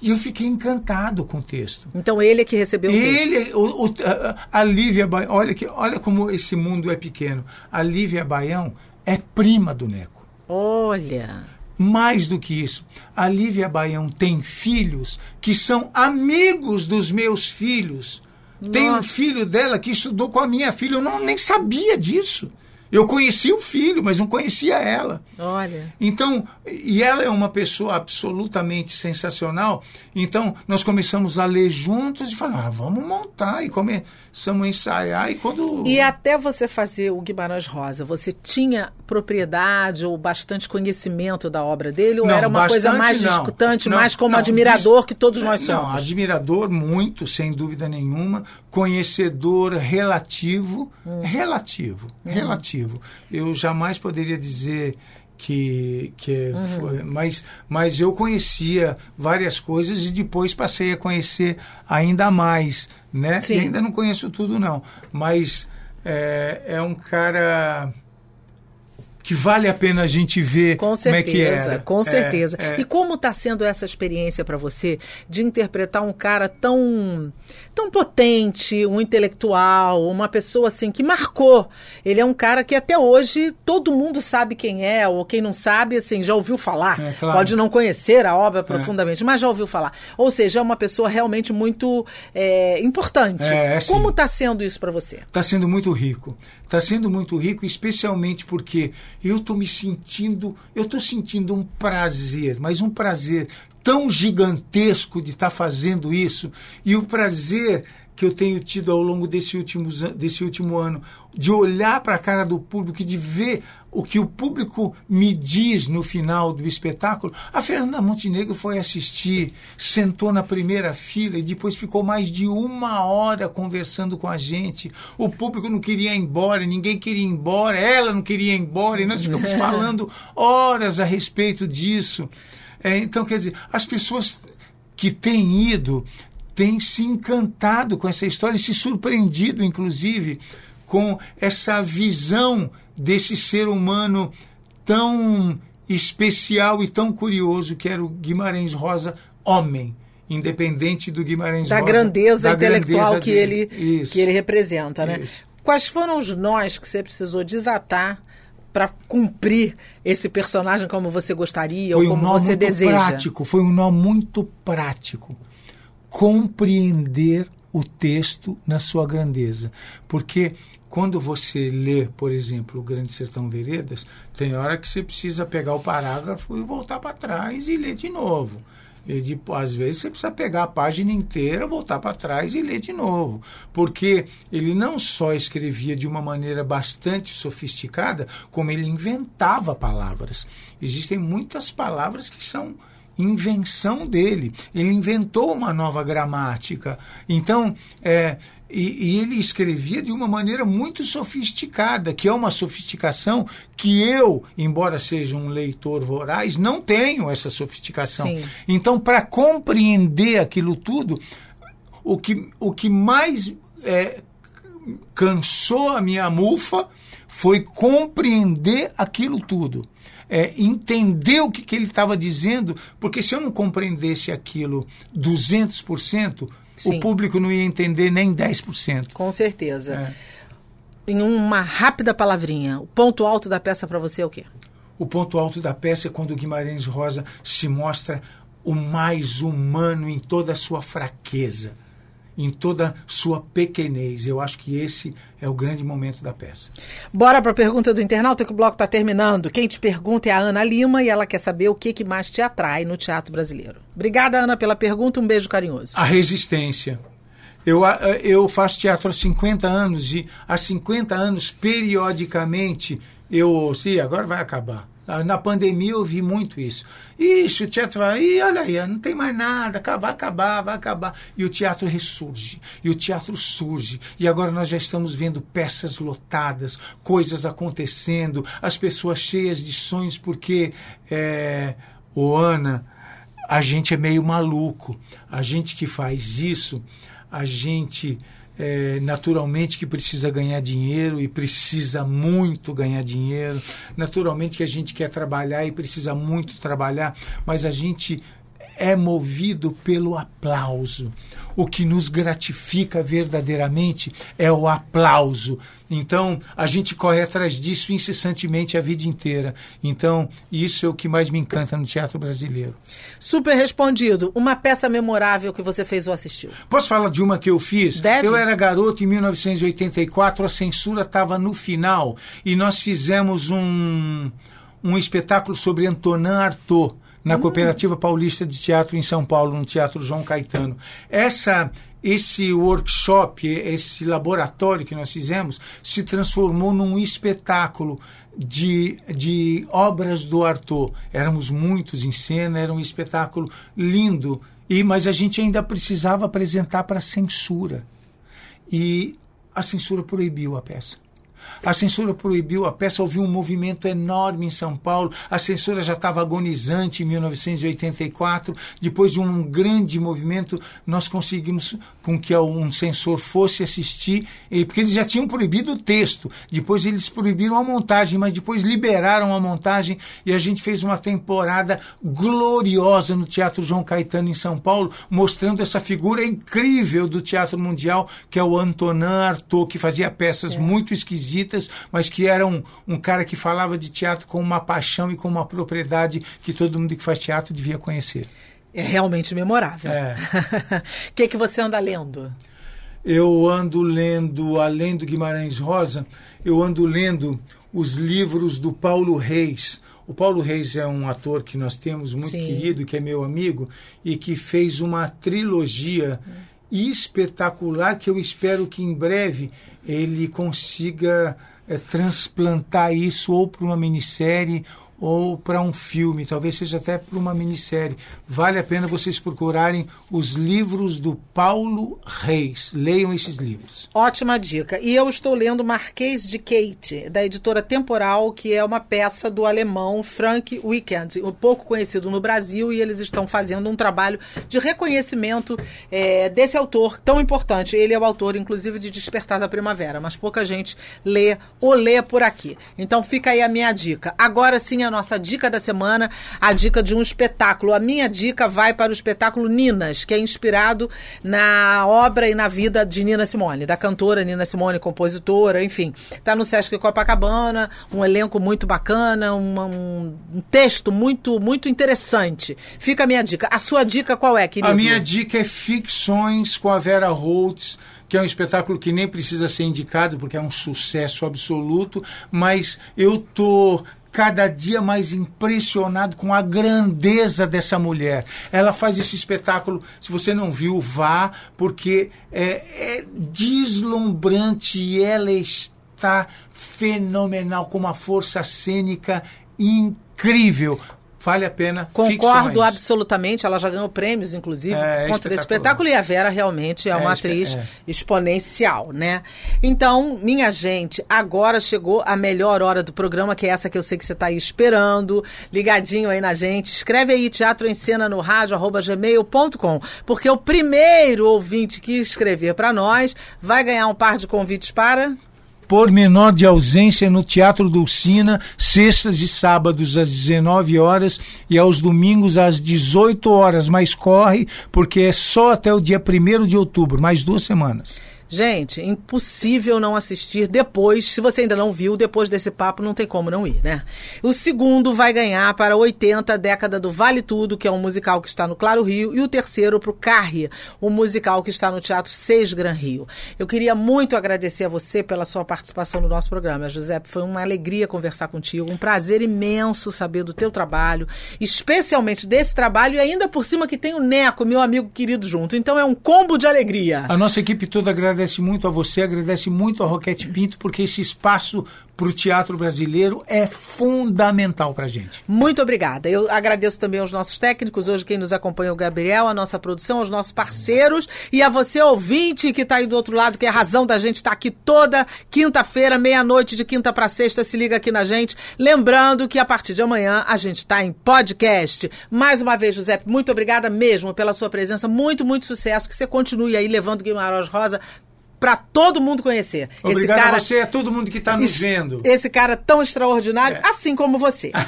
E eu fiquei encantado com o texto. Então ele é que recebeu o ele, texto. O, o, a, a Lívia Baião, olha, que, olha como esse mundo é pequeno. A Lívia Baião é prima do Neco. Olha. Mais do que isso, a Lívia Baião tem filhos que são amigos dos meus filhos. Nossa. Tem um filho dela que estudou com a minha filha, eu não, nem sabia disso. Eu conhecia o filho, mas não conhecia ela. Olha. Então, e ela é uma pessoa absolutamente sensacional. Então, nós começamos a ler juntos e falamos, ah, vamos montar. E começamos a ensaiar. E quando. E até você fazer o Guimarães Rosa, você tinha propriedade ou bastante conhecimento da obra dele? Ou não, era uma coisa mais não. discutante, não, mais como admirador que todos nós somos? Não, admirador muito, sem dúvida nenhuma. Conhecedor relativo. Hum. Relativo. Hum. Relativo. Eu jamais poderia dizer que, que uhum. foi, mas, mas eu conhecia várias coisas e depois passei a conhecer ainda mais, né? E ainda não conheço tudo não, mas é, é um cara que vale a pena a gente ver com certeza, como é que era. Com certeza. É, é. E como está sendo essa experiência para você de interpretar um cara tão tão potente, um intelectual, uma pessoa assim que marcou. Ele é um cara que até hoje todo mundo sabe quem é, ou quem não sabe, assim, já ouviu falar. É, claro. Pode não conhecer a obra é. profundamente, mas já ouviu falar. Ou seja, é uma pessoa realmente muito é, importante. É, é assim. Como está sendo isso para você? Está sendo muito rico. Está sendo muito rico, especialmente porque eu estou me sentindo, eu estou sentindo um prazer, mas um prazer tão gigantesco de estar tá fazendo isso. E o prazer que eu tenho tido ao longo desse último, desse último ano, de olhar para a cara do público e de ver o que o público me diz no final do espetáculo. A Fernanda Montenegro foi assistir, sentou na primeira fila e depois ficou mais de uma hora conversando com a gente. O público não queria ir embora, ninguém queria ir embora, ela não queria ir embora, e nós ficamos falando horas a respeito disso. É, então, quer dizer, as pessoas que têm ido têm se encantado com essa história e se surpreendido, inclusive, com essa visão desse ser humano tão especial e tão curioso que era o Guimarães Rosa, homem, independente do Guimarães da Rosa. Grandeza da intelectual grandeza que, dele. ele, Isso. que ele representa, né? Isso. Quais foram os nós que você precisou desatar para cumprir esse personagem como você gostaria Foi ou um como nó você muito deseja? prático, foi um nó muito prático. Compreender o texto na sua grandeza. Porque quando você lê, por exemplo, o Grande Sertão Veredas, tem hora que você precisa pegar o parágrafo e voltar para trás e ler de novo. E de, às vezes você precisa pegar a página inteira, voltar para trás e ler de novo. Porque ele não só escrevia de uma maneira bastante sofisticada, como ele inventava palavras. Existem muitas palavras que são invenção dele. Ele inventou uma nova gramática. Então, é, e, e, ele escrevia de uma maneira muito sofisticada, que é uma sofisticação que eu, embora seja um leitor voraz, não tenho essa sofisticação. Sim. Então, para compreender aquilo tudo, o que, o que mais é, cansou a minha mufa foi compreender aquilo tudo. É, entender o que, que ele estava dizendo, porque se eu não compreendesse aquilo 200%, Sim. o público não ia entender nem 10%. Com certeza. É. Em uma rápida palavrinha, o ponto alto da peça para você é o quê? O ponto alto da peça é quando o Guimarães Rosa se mostra o mais humano em toda a sua fraqueza, em toda a sua pequenez. Eu acho que esse é o grande momento da peça. Bora para a pergunta do internauta que o bloco está terminando. Quem te pergunta é a Ana Lima e ela quer saber o que, que mais te atrai no teatro brasileiro. Obrigada, Ana, pela pergunta. Um beijo carinhoso. A resistência. Eu, eu faço teatro há 50 anos e há 50 anos, periodicamente, eu ouço, agora vai acabar. Na pandemia eu vi muito isso. Ixi, o teatro vai, e olha aí, não tem mais nada, vai acabar, vai acabar. E o teatro ressurge, e o teatro surge. E agora nós já estamos vendo peças lotadas, coisas acontecendo, as pessoas cheias de sonhos, porque, é, Ana, a gente é meio maluco. A gente que faz isso, a gente é, naturalmente que precisa ganhar dinheiro e precisa muito ganhar dinheiro. Naturalmente que a gente quer trabalhar e precisa muito trabalhar, mas a gente é movido pelo aplauso. O que nos gratifica verdadeiramente é o aplauso. Então, a gente corre atrás disso incessantemente a vida inteira. Então, isso é o que mais me encanta no teatro brasileiro. Super respondido. Uma peça memorável que você fez ou assistiu? Posso falar de uma que eu fiz? Deve. Eu era garoto em 1984, a censura estava no final e nós fizemos um, um espetáculo sobre Antonin Artaud na Cooperativa Paulista de Teatro em São Paulo, no Teatro João Caetano. Essa esse workshop, esse laboratório que nós fizemos, se transformou num espetáculo de, de obras do Arthur. Éramos muitos em cena, era um espetáculo lindo, e mas a gente ainda precisava apresentar para a censura. E a censura proibiu a peça. A censura proibiu a peça, houve um movimento enorme em São Paulo. A censura já estava agonizante em 1984. Depois de um grande movimento, nós conseguimos com que um censor fosse assistir, porque eles já tinham proibido o texto. Depois eles proibiram a montagem, mas depois liberaram a montagem e a gente fez uma temporada gloriosa no Teatro João Caetano em São Paulo, mostrando essa figura incrível do teatro mundial, que é o Antonin Artaud, que fazia peças é. muito esquisitas mas que era um, um cara que falava de teatro com uma paixão e com uma propriedade que todo mundo que faz teatro devia conhecer. É realmente memorável. O É. que, que você anda lendo? Eu ando lendo, além do Guimarães Rosa, eu ando lendo os livros do Paulo Reis. O Paulo Reis é um ator que nós temos muito Sim. querido, que é meu amigo, e que fez uma trilogia espetacular que eu espero que em breve ele consiga é, transplantar isso ou para uma minissérie ou para um filme, talvez seja até para uma minissérie. Vale a pena vocês procurarem os livros do Paulo Reis. Leiam esses livros. Ótima dica. E eu estou lendo Marquês de Kate, da editora Temporal, que é uma peça do alemão Frank Weekend, um pouco conhecido no Brasil, e eles estão fazendo um trabalho de reconhecimento é, desse autor tão importante. Ele é o autor, inclusive, de Despertar da Primavera, mas pouca gente lê ou lê por aqui. Então fica aí a minha dica. Agora sim, a nossa dica da semana, a dica de um espetáculo. A minha dica vai para o espetáculo Ninas, que é inspirado na obra e na vida de Nina Simone, da cantora Nina Simone, compositora, enfim. Está no Sesc Copacabana, um elenco muito bacana, um, um, texto muito, muito interessante. Fica a minha dica. A sua dica qual é, querido? A minha dica é Ficções com a Vera Holtz que é um espetáculo que nem precisa ser indicado porque é um sucesso absoluto, mas eu tô cada dia mais impressionado com a grandeza dessa mulher. Ela faz esse espetáculo, se você não viu, vá, porque é, é deslumbrante e ela está fenomenal, com uma força cênica incrível. Vale a pena. Concordo ficções. absolutamente. Ela já ganhou prêmios, inclusive, é, contra esse espetáculo. E a Vera realmente é, é uma atriz é. exponencial, né? Então, minha gente, agora chegou a melhor hora do programa, que é essa que eu sei que você está aí esperando, ligadinho aí na gente. Escreve aí Teatro em Cena no rádio, arroba gmail.com, porque o primeiro ouvinte que escrever para nós vai ganhar um par de convites para por menor de ausência no Teatro Dulcina, sextas e sábados às 19 horas e aos domingos às 18 horas, mas corre porque é só até o dia 1 de outubro, mais duas semanas. Gente, impossível não assistir depois. Se você ainda não viu, depois desse papo não tem como não ir, né? O segundo vai ganhar para 80, década do Vale Tudo, que é um musical que está no Claro Rio, e o terceiro para o Carre, um musical que está no Teatro Seis Gran Rio. Eu queria muito agradecer a você pela sua participação no nosso programa, José. Foi uma alegria conversar contigo, um prazer imenso saber do teu trabalho, especialmente desse trabalho e ainda por cima que tem o Neco, meu amigo querido, junto. Então é um combo de alegria. A nossa equipe toda agradece agradece muito a você, agradece muito a Roquete Pinto, porque esse espaço para o teatro brasileiro é fundamental para a gente. Muito obrigada. Eu agradeço também aos nossos técnicos, hoje quem nos acompanha é o Gabriel, a nossa produção, aos nossos parceiros e a você, ouvinte, que está aí do outro lado, que é a razão da gente estar tá aqui toda quinta-feira, meia-noite, de quinta para sexta. Se liga aqui na gente. Lembrando que a partir de amanhã a gente está em podcast. Mais uma vez, José, muito obrigada mesmo pela sua presença. Muito, muito sucesso. Que você continue aí levando Guimarães Rosa para todo mundo conhecer. Obrigado esse cara, a você e a todo mundo que está nos vendo. Esse cara tão extraordinário, é. assim como você.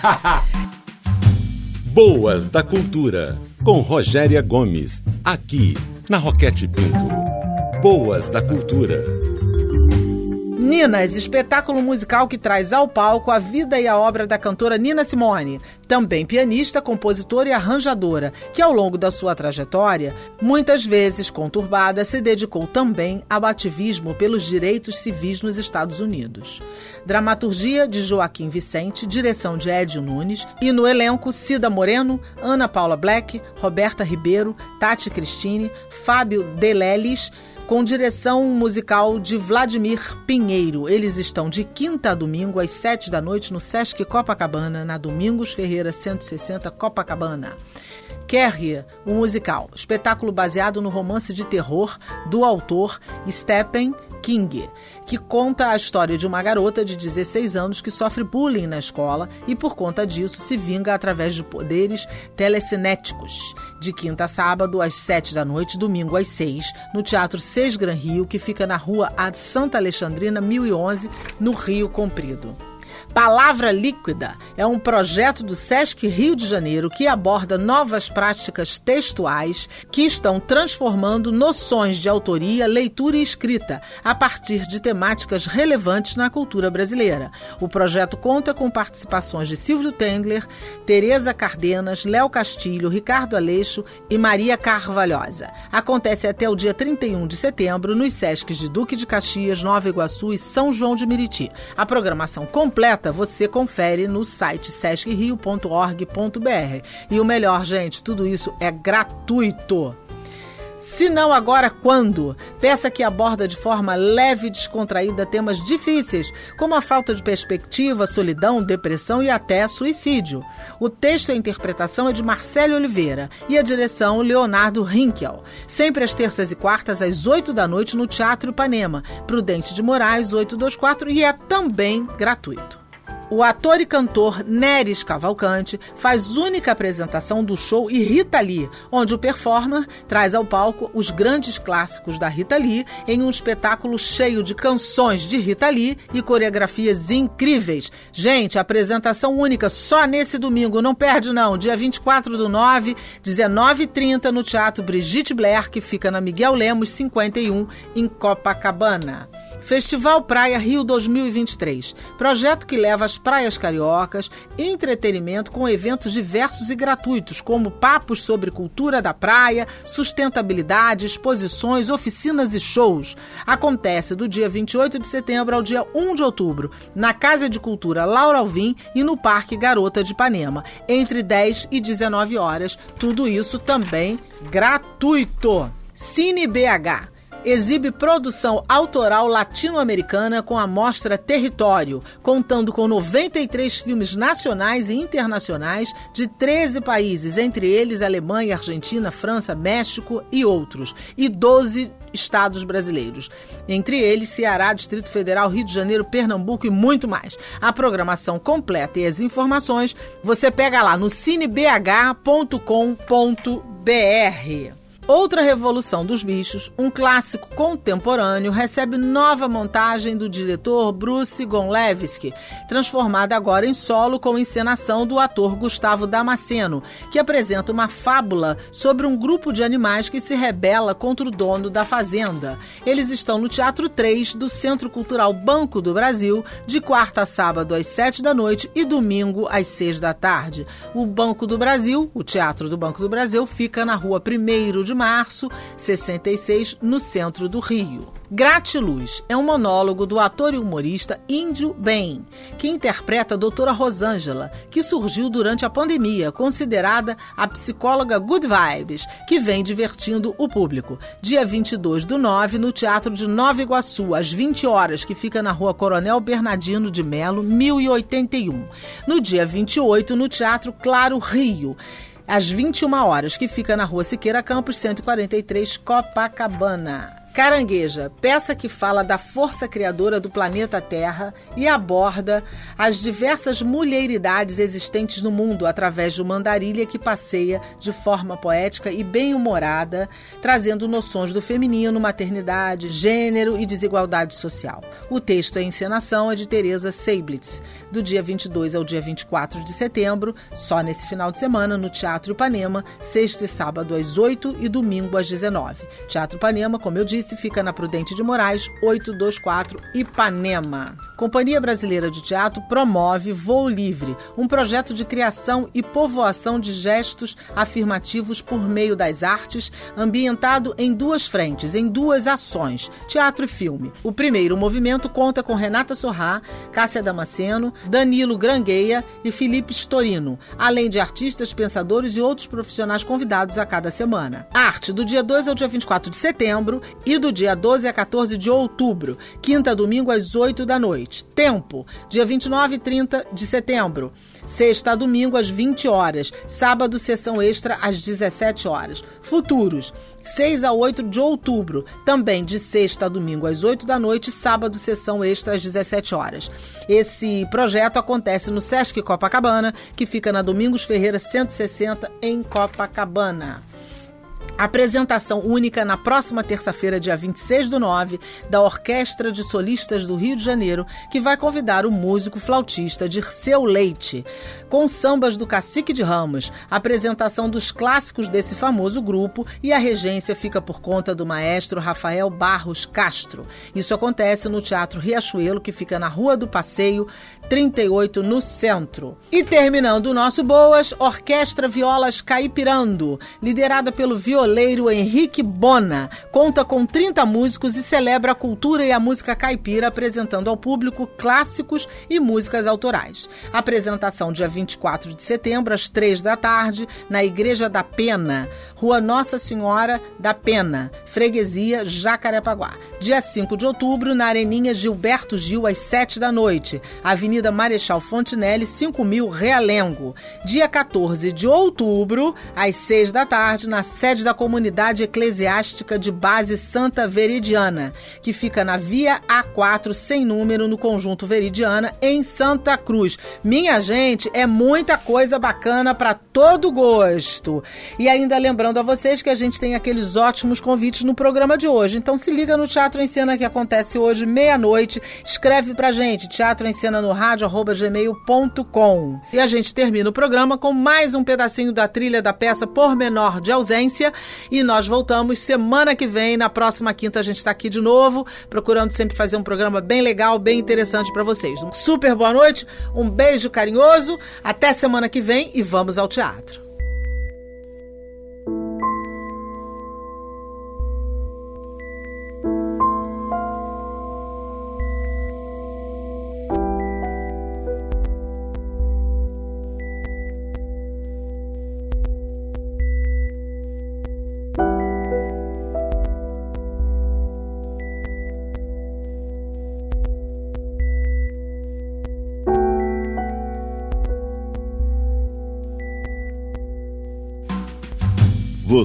Boas da Cultura, com Rogéria Gomes, aqui na Roquete Pinto. Boas da Cultura. Ninas, espetáculo musical que traz ao palco a vida e a obra da cantora Nina Simone, também pianista, compositora e arranjadora, que ao longo da sua trajetória, muitas vezes conturbada, se dedicou também ao ativismo pelos direitos civis nos Estados Unidos. Dramaturgia de Joaquim Vicente, direção de Edio Nunes e no elenco Cida Moreno, Ana Paula Black, Roberta Ribeiro, Tati Cristine, Fábio Deleles, com direção musical de Vladimir Pinheiro. Eles estão de quinta a domingo, às sete da noite, no Sesc Copacabana, na Domingos Ferreira 160, Copacabana. Carrie, o musical, espetáculo baseado no romance de terror do autor Stephen King, que conta a história de uma garota de 16 anos que sofre bullying na escola e, por conta disso, se vinga através de poderes telecinéticos. De quinta a sábado, às 7 da noite, domingo às 6, no Teatro Seis Gran Rio, que fica na rua Santa Alexandrina, 1011, no Rio Comprido. Palavra Líquida é um projeto do SESC Rio de Janeiro que aborda novas práticas textuais que estão transformando noções de autoria, leitura e escrita a partir de temáticas relevantes na cultura brasileira. O projeto conta com participações de Silvio Tengler, Tereza Cardenas, Léo Castilho, Ricardo Aleixo e Maria Carvalhosa. Acontece até o dia 31 de setembro nos SESCs de Duque de Caxias, Nova Iguaçu e São João de Meriti. A programação completa completa você confere no site sescrio.org.br. E o melhor, gente, tudo isso é gratuito. Se não agora, quando? Peça que aborda de forma leve e descontraída temas difíceis, como a falta de perspectiva, solidão, depressão e até suicídio. O texto e a interpretação é de Marcelo Oliveira e a direção Leonardo Rinkel. Sempre às terças e quartas, às 8 da noite, no Teatro Ipanema. Prudente de Moraes, 824, e é também gratuito. O ator e cantor Neres Cavalcante faz única apresentação do show e Rita Lee, onde o performer traz ao palco os grandes clássicos da Rita Lee em um espetáculo cheio de canções de Rita Lee e coreografias incríveis. Gente, apresentação única só nesse domingo, não perde não, dia 24 do 9, 19h30 no Teatro Brigitte Blair, que fica na Miguel Lemos 51, em Copacabana. Festival Praia Rio 2023, projeto que leva as praias cariocas, entretenimento com eventos diversos e gratuitos, como papos sobre cultura da praia, sustentabilidade, exposições, oficinas e shows. Acontece do dia 28 de setembro ao dia 1 de outubro, na Casa de Cultura Laura Alvim e no Parque Garota de Ipanema, entre 10 e 19 horas. Tudo isso também gratuito. Cine BH exibe produção autoral latino-americana com a mostra Território, contando com 93 filmes nacionais e internacionais de 13 países, entre eles Alemanha, Argentina, França, México e outros, e 12 estados brasileiros. Entre eles, Ceará, Distrito Federal, Rio de Janeiro, Pernambuco e muito mais. A programação completa e as informações você pega lá no cinebh.com.br. Outra Revolução dos Bichos, um clássico contemporâneo, recebe nova montagem do diretor Bruce Gonlewski, transformada agora em solo com encenação do ator Gustavo Damasceno, que apresenta uma fábula sobre um grupo de animais que se rebela contra o dono da fazenda. Eles estão no Teatro 3 do Centro Cultural Banco do Brasil, de quarta a sábado às 7 da noite e domingo às 6 da tarde. O Banco do Brasil, o Teatro do Banco do Brasil, fica na rua 1 de março, 66, no centro do Rio. Gratiluz é um monólogo do ator e humorista Índio Bem, que interpreta a doutora Rosângela, que surgiu durante a pandemia, considerada a psicóloga Good Vibes, que vem divertindo o público. Dia 22 do 9, no Teatro de Nova Iguaçu, às 20 horas, que fica na rua Coronel Bernardino de Melo, 1081. No dia 28, no Teatro Claro Rio às 21 horas, que fica na rua Siqueira Campos, 143, Copacabana. Carangueja, peça que fala da força criadora do planeta Terra e aborda as diversas mulheridades existentes no mundo através de uma andarilha que passeia de forma poética e bem-humorada, trazendo noções do feminino, maternidade, gênero e desigualdade social. O texto e a encenação é de Teresa Seiblitz, do dia 22 ao dia 24 de setembro, só nesse final de semana, no Teatro Ipanema, sexta e sábado às 8 e domingo às 19. Teatro Ipanema, como eu disse, fica na Prudente de Moraes, 824 Ipanema. Companhia Brasileira de Teatro promove Voo Livre, um projeto de criação e povoação de gestos afirmativos por meio das artes, ambientado em duas frentes, em duas ações, teatro e filme. O primeiro movimento conta com Renata Sorrá, Cássia Damasceno, Danilo Grangueia e Felipe Storino, além de artistas, pensadores e outros profissionais convidados a cada semana. Arte do dia 2 ao dia 24 de setembro e do dia 12 a 14 de outubro, quinta a domingo às 8 da noite. Tempo, dia 29 e 30 de setembro, sexta domingo às 20 horas, sábado sessão extra às 17 horas. Futuros, 6 a 8 de outubro, também de sexta a domingo às 8 da noite, sábado sessão extra às 17 horas. Esse projeto acontece no Sesc Copacabana, que fica na Domingos Ferreira 160 em Copacabana. Apresentação única na próxima terça-feira, dia 26 do 9, da Orquestra de Solistas do Rio de Janeiro, que vai convidar o músico flautista Dirceu Leite, com sambas do Cacique de Ramos, apresentação dos clássicos desse famoso grupo e a regência fica por conta do maestro Rafael Barros Castro. Isso acontece no Teatro Riachuelo, que fica na Rua do Passeio, 38, no centro. E terminando o nosso Boas, Orquestra Violas Caipirando, liderada pelo violão violeiro Henrique Bona. Conta com 30 músicos e celebra a cultura e a música caipira, apresentando ao público clássicos e músicas autorais. Apresentação dia 24 de setembro, às 3 da tarde, na Igreja da Pena, Rua Nossa Senhora da Pena, Freguesia Jacarepaguá. Dia 5 de outubro, na Areninha Gilberto Gil, às 7 da noite, Avenida Marechal Fontinelli, 5000 Realengo. Dia 14 de outubro, às 6 da tarde, na sede da Comunidade Eclesiástica de Base Santa Veridiana, que fica na Via A4, sem número, no Conjunto Veridiana, em Santa Cruz. Minha gente, é muita coisa bacana para todo gosto. E ainda lembrando a vocês que a gente tem aqueles ótimos convites no programa de hoje. Então se liga no Teatro em Cena que acontece hoje, meia-noite. Escreve pra gente, teatro em cena no rádio, arroba gmail.com. E a gente termina o programa com mais um pedacinho da trilha da peça Por Menor de Ausência. E nós voltamos semana que vem. Na próxima quinta a gente está aqui de novo, procurando sempre fazer um programa bem legal, bem interessante para vocês. Um super boa noite, um beijo carinhoso, até semana que vem e vamos ao teatro.